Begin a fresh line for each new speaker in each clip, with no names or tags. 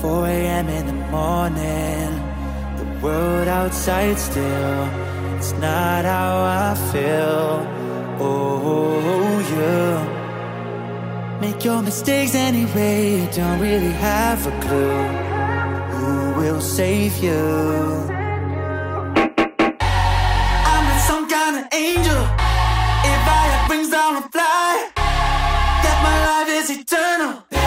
4 a.m. in the morning, the world outside still. It's not how I feel. Oh, you yeah. make your mistakes anyway. You don't really have a clue who will save you. eternal.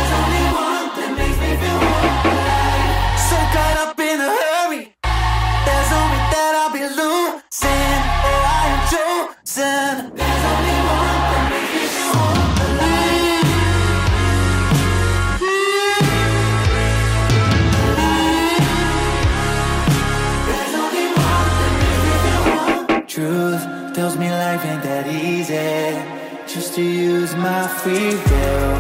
Use my free will,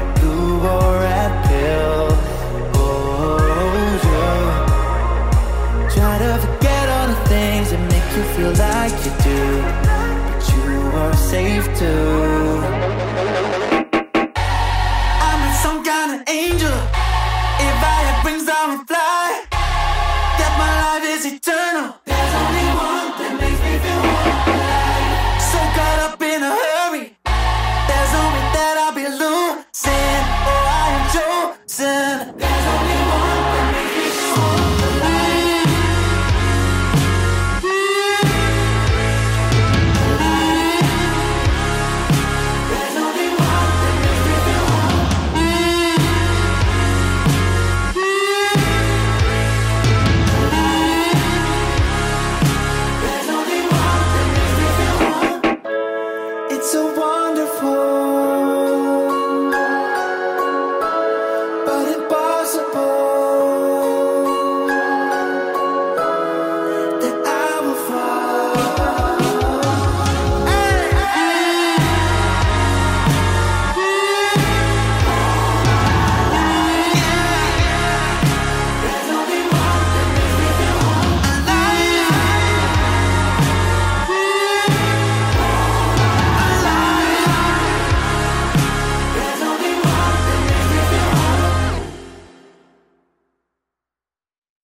a blue or you feel like you do, but you are safe too. I'm in some kind of angel. If I have wings, I would fly. That my life is eternal. There's only one that makes me feel alive. So caught up in a hurry. There's only that I'll be losing. Oh, I am.